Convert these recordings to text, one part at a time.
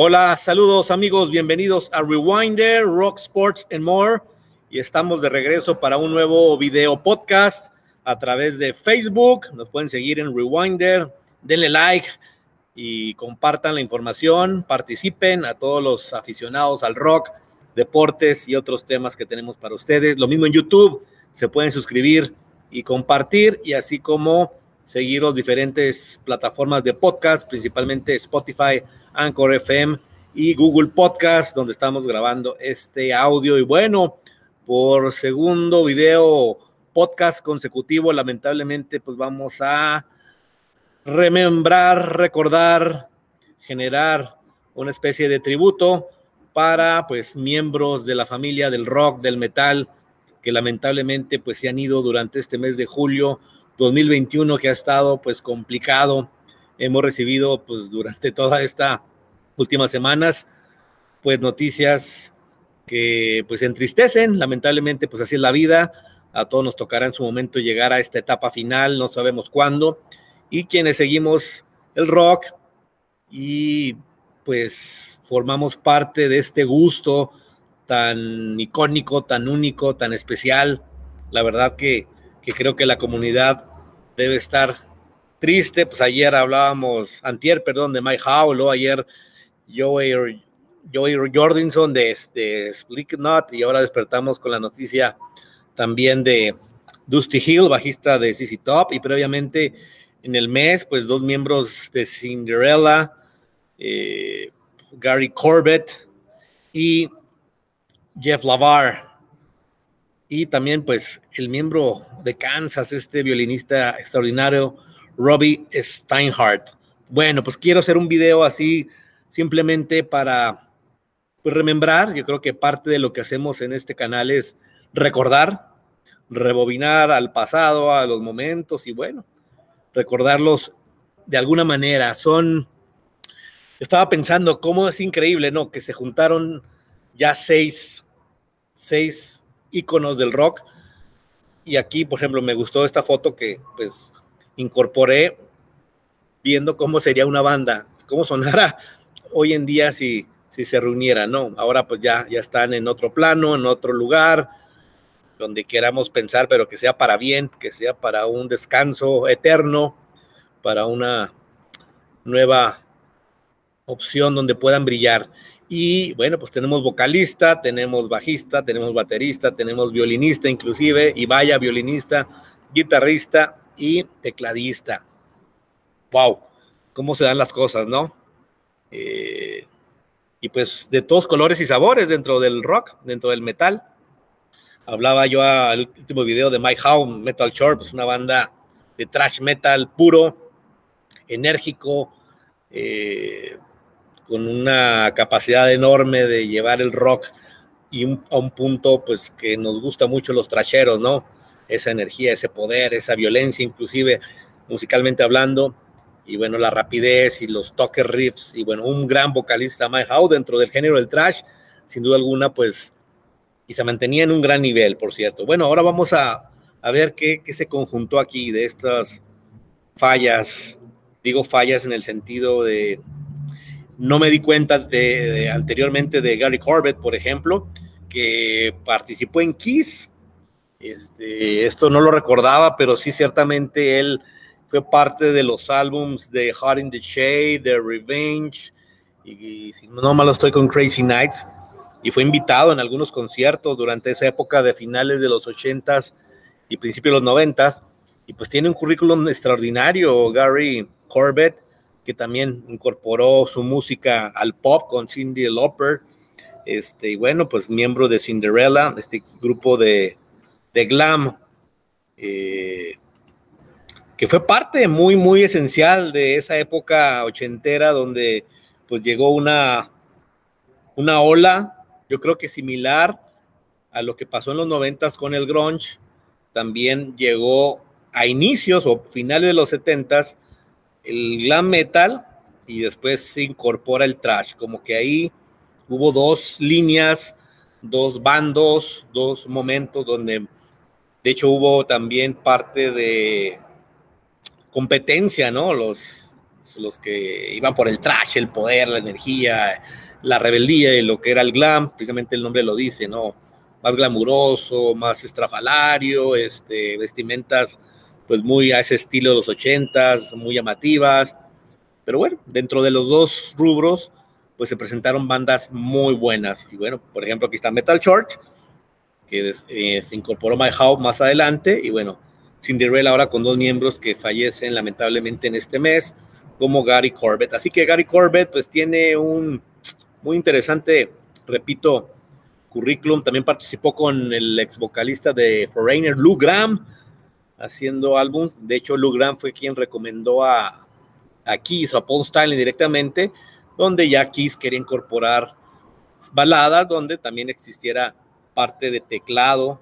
Hola, saludos amigos, bienvenidos a Rewinder, Rock Sports and More. Y estamos de regreso para un nuevo video podcast a través de Facebook. Nos pueden seguir en Rewinder, denle like y compartan la información, participen a todos los aficionados al rock, deportes y otros temas que tenemos para ustedes. Lo mismo en YouTube, se pueden suscribir y compartir y así como seguir las diferentes plataformas de podcast, principalmente Spotify, Anchor FM y Google Podcast, donde estamos grabando este audio. Y bueno, por segundo video podcast consecutivo, lamentablemente, pues vamos a remembrar, recordar, generar una especie de tributo para pues miembros de la familia del rock, del metal, que lamentablemente pues se han ido durante este mes de julio 2021 que ha estado pues complicado. Hemos recibido pues durante toda esta últimas semanas, pues noticias que pues entristecen, lamentablemente pues así es la vida, a todos nos tocará en su momento llegar a esta etapa final, no sabemos cuándo, y quienes seguimos el rock y pues formamos parte de este gusto tan icónico, tan único, tan especial, la verdad que, que creo que la comunidad debe estar triste, pues ayer hablábamos, antier, perdón, de Mike Howell, ayer Joey, Joey Jordinson de, de Not y ahora despertamos con la noticia también de Dusty Hill, bajista de CC Top, y previamente en el mes, pues dos miembros de Cinderella, eh, Gary Corbett y Jeff Lavar. Y también pues el miembro de Kansas, este violinista extraordinario, Robbie Steinhardt. Bueno, pues quiero hacer un video así simplemente para pues, remembrar. Yo creo que parte de lo que hacemos en este canal es recordar, rebobinar al pasado, a los momentos y bueno, recordarlos de alguna manera. Son, estaba pensando cómo es increíble, ¿no? Que se juntaron ya seis, seis íconos del rock. Y aquí, por ejemplo, me gustó esta foto que pues incorporé viendo cómo sería una banda, cómo sonara hoy en día si, si se reunieran, ¿no? Ahora pues ya, ya están en otro plano, en otro lugar, donde queramos pensar, pero que sea para bien, que sea para un descanso eterno, para una nueva opción donde puedan brillar. Y bueno, pues tenemos vocalista, tenemos bajista, tenemos baterista, tenemos violinista inclusive, y vaya violinista, guitarrista y tecladista. ¡Wow! ¿Cómo se dan las cosas, no? Eh, y pues de todos colores y sabores dentro del rock, dentro del metal. Hablaba yo al último video de Mike Howe, Metal Shore, pues una banda de thrash metal puro, enérgico, eh, con una capacidad enorme de llevar el rock y a un punto pues que nos gusta mucho los trasheros, ¿no? Esa energía, ese poder, esa violencia, inclusive musicalmente hablando, y bueno, la rapidez y los toques riffs, y bueno, un gran vocalista, Mike Howe, dentro del género del trash, sin duda alguna, pues, y se mantenía en un gran nivel, por cierto. Bueno, ahora vamos a, a ver qué, qué, se conjuntó aquí de estas fallas, digo fallas en el sentido de, no me di cuenta de, anteriormente de Gary Corbett, por ejemplo, que participó en Kiss. Este, esto no lo recordaba, pero sí ciertamente él fue parte de los álbums de Hot in the Shade, de Revenge, y, si no malo estoy con Crazy Nights, y fue invitado en algunos conciertos durante esa época de finales de los 80s y principios de los 90s, y pues tiene un currículum extraordinario, Gary Corbett, que también incorporó su música al pop con Cindy Lauper, este, y bueno, pues miembro de Cinderella, este grupo de, de glam, eh, que fue parte muy, muy esencial de esa época ochentera donde pues llegó una, una ola, yo creo que similar a lo que pasó en los noventas con el grunge, también llegó a inicios o finales de los setentas el glam metal y después se incorpora el trash, como que ahí hubo dos líneas, dos bandos, dos momentos donde de hecho hubo también parte de competencia, ¿no? Los los que iban por el trash, el poder, la energía, la rebeldía y lo que era el glam, precisamente el nombre lo dice, ¿no? Más glamuroso, más estrafalario, este, vestimentas pues muy a ese estilo de los ochentas, muy llamativas. Pero bueno, dentro de los dos rubros, pues se presentaron bandas muy buenas. Y bueno, por ejemplo, aquí está Metal Church, que eh, se incorporó My más adelante. Y bueno, Cinderella ahora con dos miembros que fallecen lamentablemente en este mes, como Gary Corbett. Así que Gary Corbett pues tiene un muy interesante, repito, currículum. También participó con el ex vocalista de Foreigner, Lou Graham, haciendo álbums. De hecho, Lou Graham fue quien recomendó a, a Kiss o a Paul Stanley directamente, donde ya Kiss quería incorporar baladas, donde también existiera parte de teclado.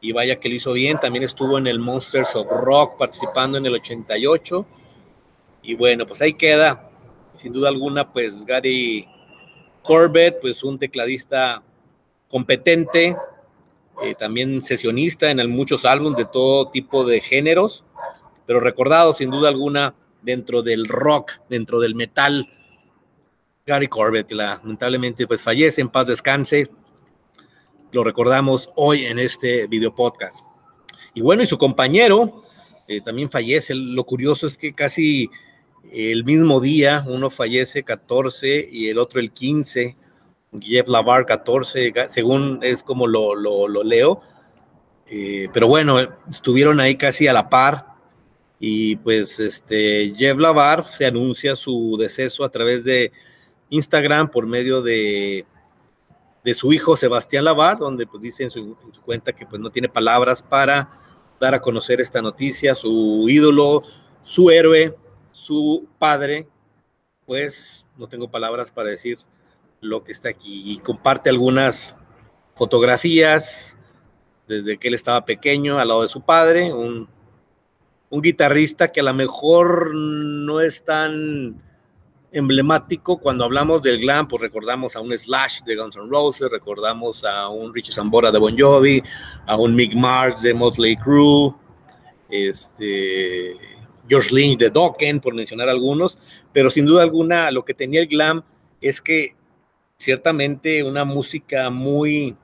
Y vaya que lo hizo bien. También estuvo en el Monsters of Rock participando en el 88 y bueno, pues ahí queda, sin duda alguna, pues Gary Corbett, pues un tecladista competente, eh, también sesionista en muchos álbumes de todo tipo de géneros, pero recordado sin duda alguna dentro del rock, dentro del metal. Gary Corbett, que lamentablemente pues fallece, en paz descanse. Lo recordamos hoy en este video podcast. Y bueno, y su compañero eh, también fallece. Lo curioso es que casi el mismo día, uno fallece 14 y el otro el 15. Jeff Lavar 14, según es como lo, lo, leo. Eh, pero bueno, estuvieron ahí casi a la par. Y pues este Jeff Lavar se anuncia su deceso a través de Instagram por medio de, de su hijo Sebastián Lavar, donde pues dice en su, en su cuenta que pues no tiene palabras para dar a conocer esta noticia, su ídolo, su héroe, su padre, pues no tengo palabras para decir lo que está aquí. Y comparte algunas fotografías desde que él estaba pequeño al lado de su padre, un, un guitarrista que a lo mejor no es tan emblemático cuando hablamos del glam, pues recordamos a un Slash de Guns N' Roses, recordamos a un Richie Zambora de Bon Jovi, a un Mick Mars de Motley Crue, este, George Lynch de Dokken, por mencionar algunos, pero sin duda alguna lo que tenía el glam es que ciertamente una música muy,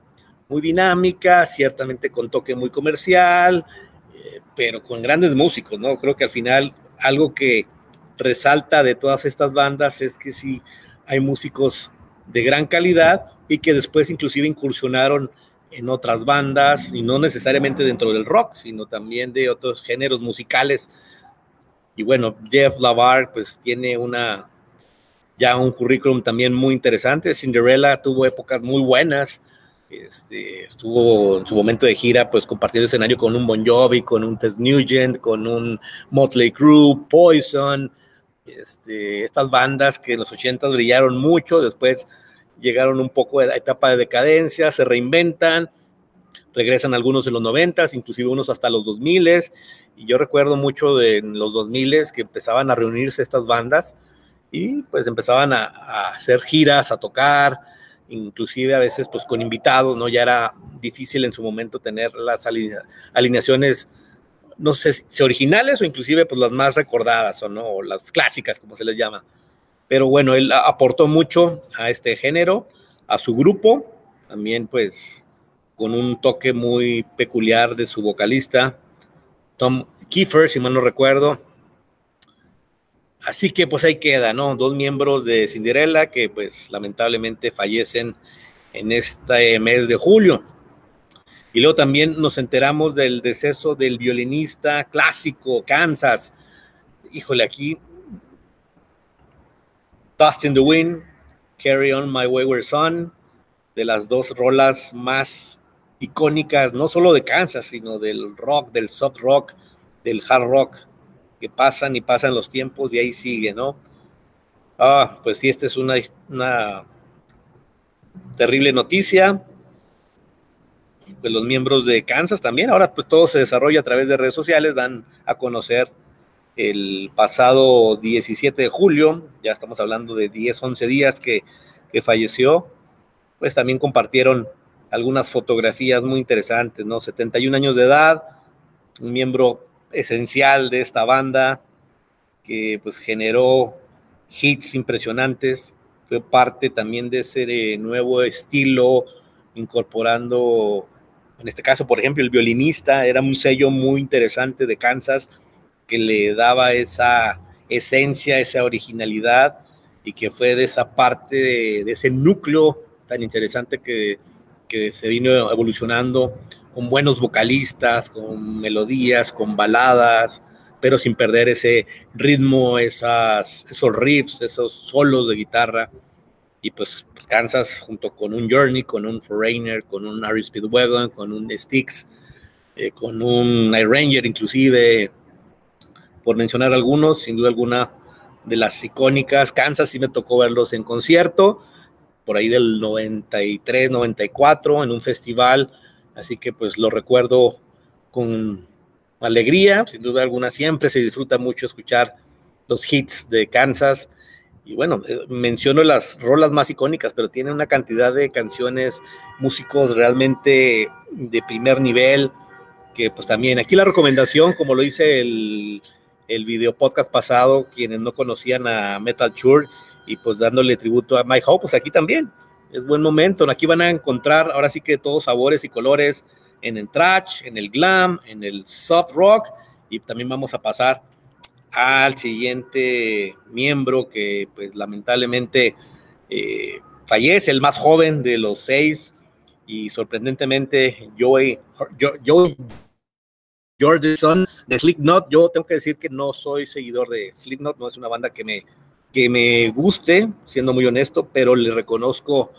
muy dinámica, ciertamente con toque muy comercial, eh, pero con grandes músicos, ¿no? Creo que al final algo que resalta de todas estas bandas es que sí hay músicos de gran calidad y que después inclusive incursionaron en otras bandas y no necesariamente dentro del rock, sino también de otros géneros musicales y bueno, Jeff Lavar pues tiene una ya un currículum también muy interesante. Cinderella tuvo épocas muy buenas. Este, estuvo en su momento de gira, pues compartiendo escenario con un Bon Jovi, con un Tess Nugent, con un Motley Crue, Poison, este, estas bandas que en los 80 brillaron mucho, después llegaron un poco a la etapa de decadencia, se reinventan, regresan algunos en los 90, inclusive unos hasta los 2000 y yo recuerdo mucho de los 2000 que empezaban a reunirse estas bandas y pues empezaban a, hacer giras, a tocar, inclusive a veces pues con invitados, ¿no? Ya era difícil en su momento tener las alineaciones, no sé si originales o inclusive pues las más recordadas o no, las clásicas como se les llama. Pero bueno, él aportó mucho a este género, a su grupo, también pues con un toque muy peculiar de su vocalista, Tom Kiefer, si mal no recuerdo. Así que pues ahí queda, ¿no? Dos miembros de Cinderella que pues lamentablemente fallecen en este mes de julio. Y luego también nos enteramos del deceso del violinista clásico Kansas. Híjole, aquí Dust in the Wind, Carry On My Wayward Son, de las dos rolas más icónicas, no solo de Kansas, sino del rock, del soft rock, del hard rock, que pasan y pasan los tiempos y ahí sigue, ¿no? Ah, pues sí, esta es una, una terrible noticia. Los miembros de Kansas también, ahora pues todo se desarrolla a través de redes sociales, dan a conocer el pasado 17 de julio, ya estamos hablando de 10, 11 días que, que falleció, pues también compartieron algunas fotografías muy interesantes, ¿no? 71 años de edad, un miembro esencial de esta banda, que pues generó hits impresionantes, fue parte también de ese nuevo estilo, incorporando, en este caso, por ejemplo, el violinista, era un sello muy interesante de Kansas que le daba esa esencia, esa originalidad y que fue de esa parte, de, ese núcleo tan interesante que, que se vino evolucionando con buenos vocalistas, con melodías, con baladas, pero sin perder ese ritmo, esas, esos riffs, esos solos de guitarra. Y pues Kansas junto con un Journey, con un Foreigner, con un Harry Speedwagon, con un Styx, eh, con un Night Ranger inclusive, por mencionar algunos, sin duda alguna de las icónicas. Kansas sí me tocó verlos en concierto, por ahí del 93, 94, en un festival, así que pues lo recuerdo con alegría, sin duda alguna, siempre se disfruta mucho escuchar los hits de Kansas. Y bueno, eh, menciono las rolas más icónicas, pero tiene una cantidad de canciones, músicos realmente de primer nivel, que pues también aquí la recomendación, como lo hice el, el video podcast pasado, quienes no conocían a Metal Church y pues dándole tributo a Mike Hope, pues aquí también es buen momento. Aquí van a encontrar ahora sí que todos sabores y colores en el trash, en el glam, en el soft rock y también vamos a pasar al siguiente miembro que pues lamentablemente eh, fallece, el más joven de los seis y sorprendentemente Joey, Joey Jordison de Slipknot. Yo tengo que decir que no soy seguidor de Slipknot, no es una banda que me, que me guste, siendo muy honesto, pero le reconozco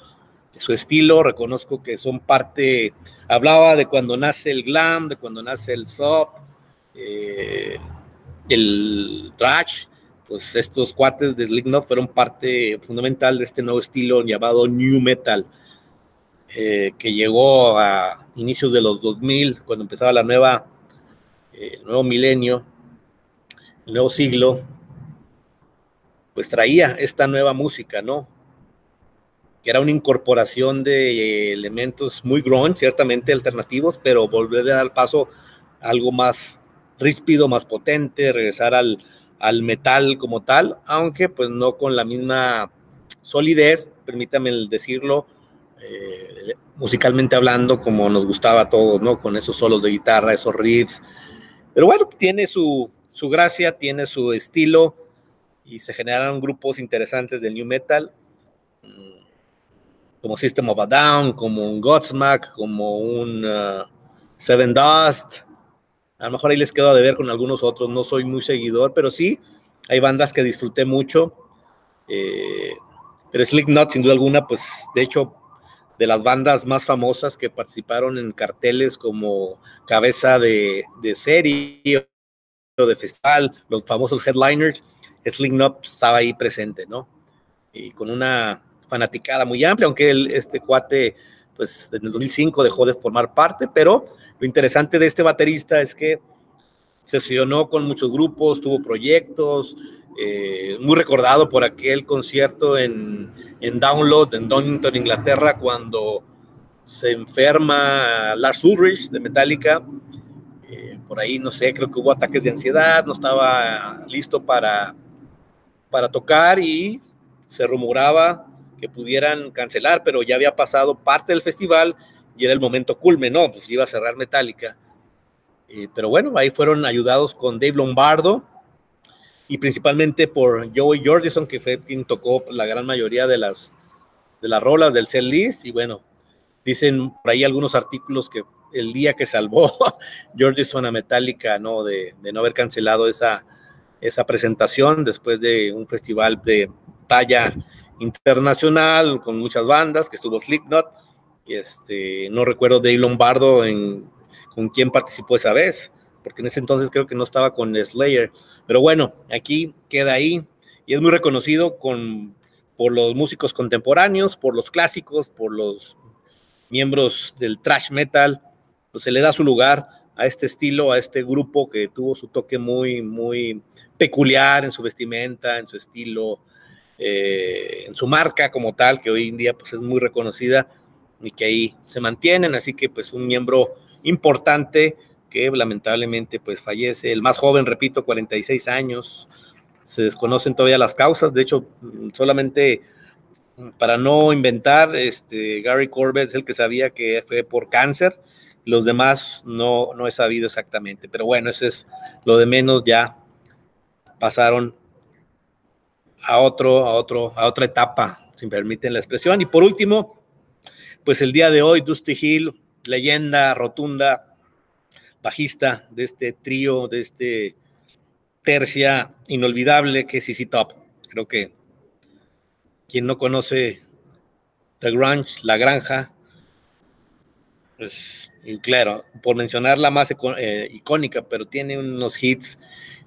su estilo, reconozco que son parte, hablaba de cuando nace el glam, de cuando nace el soft, eh, el trash, pues estos cuates de Slipknot fueron parte fundamental de este nuevo estilo llamado New Metal, eh, que llegó a inicios de los 2000, cuando empezaba la nueva, eh, el nuevo milenio, el nuevo siglo, pues traía esta nueva música, ¿no? que era una incorporación de elementos muy grunge, ciertamente alternativos, pero volver a dar paso a algo más ríspido, más potente, regresar al, al metal como tal, aunque pues no con la misma solidez, permítame decirlo, eh, musicalmente hablando, como nos gustaba a todos, ¿no? Con esos solos de guitarra, esos riffs. Pero bueno, tiene su, su gracia, tiene su estilo y se generaron grupos interesantes del new metal como System of a Down, como un Godsmack, como un uh, Seven Dust. A lo mejor ahí les quedo de ver con algunos otros, no soy muy seguidor, pero sí, hay bandas que disfruté mucho. Eh, pero Slipknot, sin duda alguna, pues de hecho, de las bandas más famosas que participaron en carteles como cabeza de, de serie o de festival, los famosos headliners, Slipknot estaba ahí presente, ¿no? Y con una fanaticada muy amplia, aunque este cuate, pues en el 2005 dejó de formar parte, pero lo interesante de este baterista es que se sesionó con muchos grupos, tuvo proyectos, eh, muy recordado por aquel concierto en, en Download en Donington, Inglaterra, cuando se enferma Lars Ulrich de Metallica. Eh, por ahí, no sé, creo que hubo ataques de ansiedad, no estaba listo para, para tocar y se rumoraba que pudieran cancelar, pero ya había pasado parte del festival y era el momento culme, ¿no? Pues iba a cerrar Metallica. Eh, pero bueno, ahí fueron ayudados con Dave Lombardo y principalmente por Joey Jordison, que fue quien tocó la gran mayoría de las, de las rolas del set list. Y bueno, dicen por ahí algunos artículos que el día que salvó Jordison a Metallica, ¿no? De, de no haber cancelado esa, esa presentación después de un festival de talla internacional con muchas bandas, que estuvo Slipknot, y este, no recuerdo Dave Lombardo en, con quién participó esa vez, porque en ese entonces creo que no estaba con Slayer, pero bueno, aquí queda ahí, y es muy reconocido con, por los músicos contemporáneos, por los clásicos, por los miembros del thrash metal, pues se le da su lugar a este estilo, a este grupo que tuvo su toque muy, muy peculiar en su vestimenta, en su estilo, eh, en su marca como tal, que hoy en día pues es muy reconocida y que ahí se mantienen, así que pues un miembro importante que lamentablemente pues fallece, el más joven, repito, 46 años, se desconocen todavía las causas, de hecho, solamente para no inventar, este, Gary Corbett es el que sabía que fue por cáncer, los demás no, no he sabido exactamente, pero bueno, eso es lo de menos, ya pasaron a otro, a otro, a otra etapa, si me permiten la expresión. Y por último, pues el día de hoy, Dusty Hill, leyenda rotunda, bajista de este trío, de este tercia inolvidable que es CC Top. Creo que quien no conoce The Grunge, La Granja, pues, claro, por mencionar la más eh, icónica, pero tiene unos hits,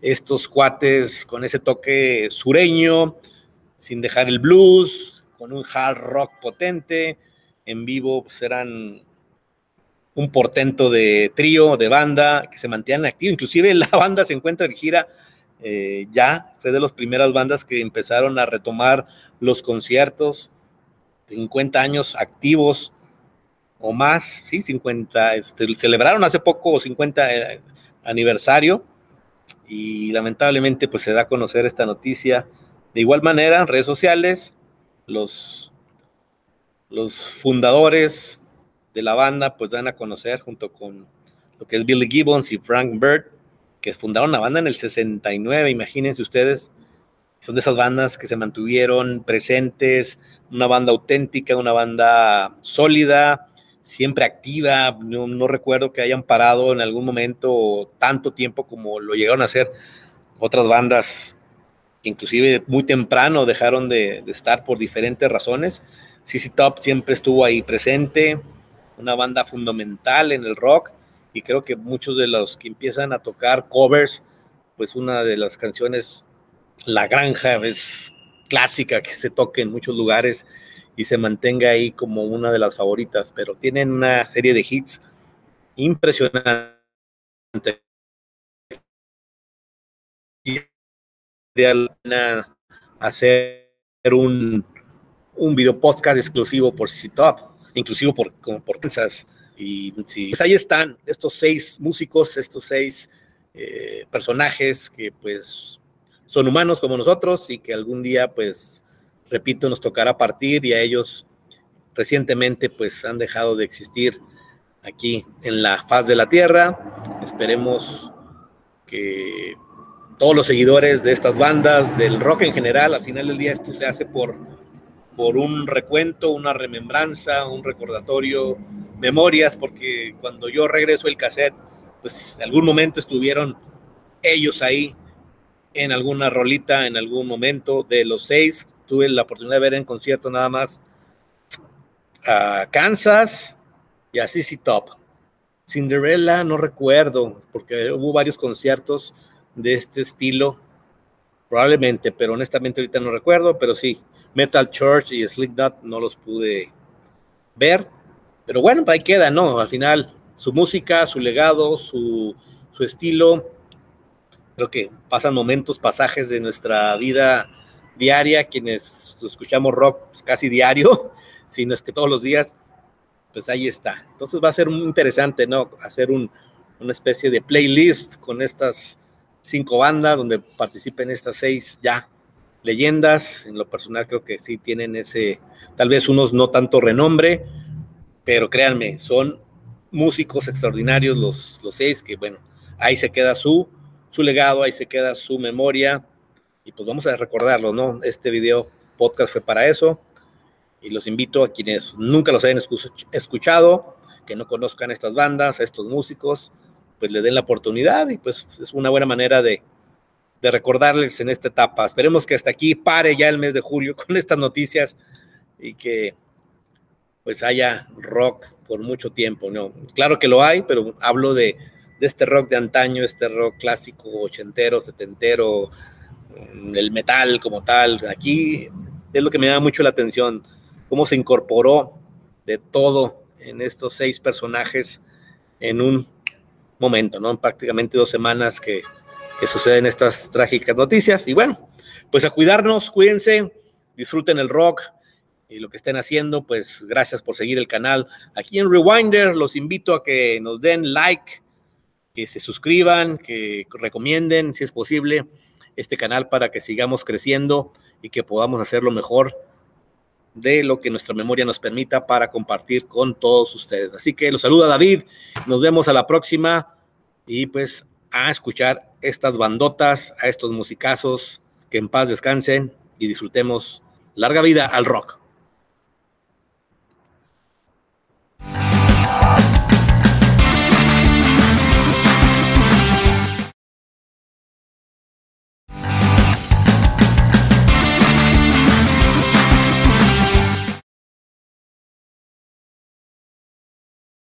estos cuates con ese toque sureño, sin dejar el blues, con un hard rock potente, en vivo pues eran un portento de trío, de banda, que se mantienen activos. Inclusive la banda se encuentra en gira eh, ya, fue de las primeras bandas que empezaron a retomar los conciertos, 50 años activos o más, sí, 50, este, celebraron hace poco 50 eh, aniversario y lamentablemente pues se da a conocer esta noticia. De igual manera, redes sociales, los los fundadores de la banda pues dan a conocer junto con lo que es Billy Gibbons y Frank Bird, que fundaron la banda en el 69, imagínense ustedes, son de esas bandas que se mantuvieron presentes, una banda auténtica, una banda sólida, siempre activa, no, recuerdo que hayan parado en algún momento tanto tiempo como lo llegaron a hacer. Otras bandas, inclusive muy temprano dejaron de, estar por diferentes razones, CC Top siempre estuvo ahí presente, una banda fundamental en el rock y creo que muchos de los que empiezan a tocar covers, pues una de las canciones, La Granja, es clásica que se toque en muchos lugares y se mantenga ahí como una de las favoritas, pero tienen una serie de hits impresionantes. Y hacer un un video podcast exclusivo por CC Top, inclusivo por, por Kansas. Y pues ahí están estos seis músicos, estos seis eh, personajes que pues son humanos como nosotros y que algún día pues, repito, nos tocará partir y a ellos recientemente pues han dejado de existir aquí en la faz de la tierra. Esperemos que todos los seguidores de estas bandas, del rock en general, al final del día esto se hace por por un recuento, una remembranza, un recordatorio, memorias, porque cuando yo regreso el cassette, pues en algún momento estuvieron ellos ahí en alguna rolita, en algún momento de los seis. Tuve la oportunidad de ver en concierto nada más a Kansas y a CC Top. Cinderella no recuerdo, porque hubo varios conciertos de este estilo, probablemente, pero honestamente ahorita no recuerdo, pero sí, Metal Church y Slipknot no los pude ver, pero bueno, ahí queda, ¿no? Al final, su música, su legado, su, estilo, creo que pasan momentos, pasajes de nuestra vida diaria, quienes escuchamos rock pues, casi diario, si no es que todos los días, pues ahí está. Entonces va a ser muy interesante, ¿no? Hacer una especie de playlist con estas cinco bandas donde participen estas seis ya leyendas. En lo personal creo que sí tienen ese, tal vez unos no tanto renombre, pero créanme, son músicos extraordinarios los, los seis, que bueno, ahí se queda su, su legado, ahí se queda su memoria, y pues vamos a recordarlo, ¿no? Este video podcast fue para eso, y los invito a quienes nunca los hayan escuchado, que no conozcan estas bandas, a estos músicos, pues le den la oportunidad y pues es una buena manera de, de recordarles en esta etapa. Esperemos que hasta aquí pare ya el mes de julio con estas noticias y que pues haya rock por mucho tiempo, ¿no? Claro que lo hay, pero hablo de, este rock de antaño, este rock clásico, ochentero, setentero, el metal como tal. Aquí es lo que me da mucho la atención, cómo se incorporó de todo en estos seis personajes en un momento, ¿no? Prácticamente dos semanas que que suceden estas trágicas noticias. Y bueno, pues a cuidarnos, cuídense, disfruten el rock y lo que estén haciendo, pues gracias por seguir el canal. Aquí en Rewinder los invito a que nos den like, que se suscriban, que recomienden, si es posible, este canal para que sigamos creciendo y que podamos hacerlo mejor de lo que nuestra memoria nos permita para compartir con todos ustedes. Así que los saluda David, nos vemos a la próxima y pues a escuchar estas bandotas, a estos musicazos, que en paz descansen y disfrutemos larga vida al rock.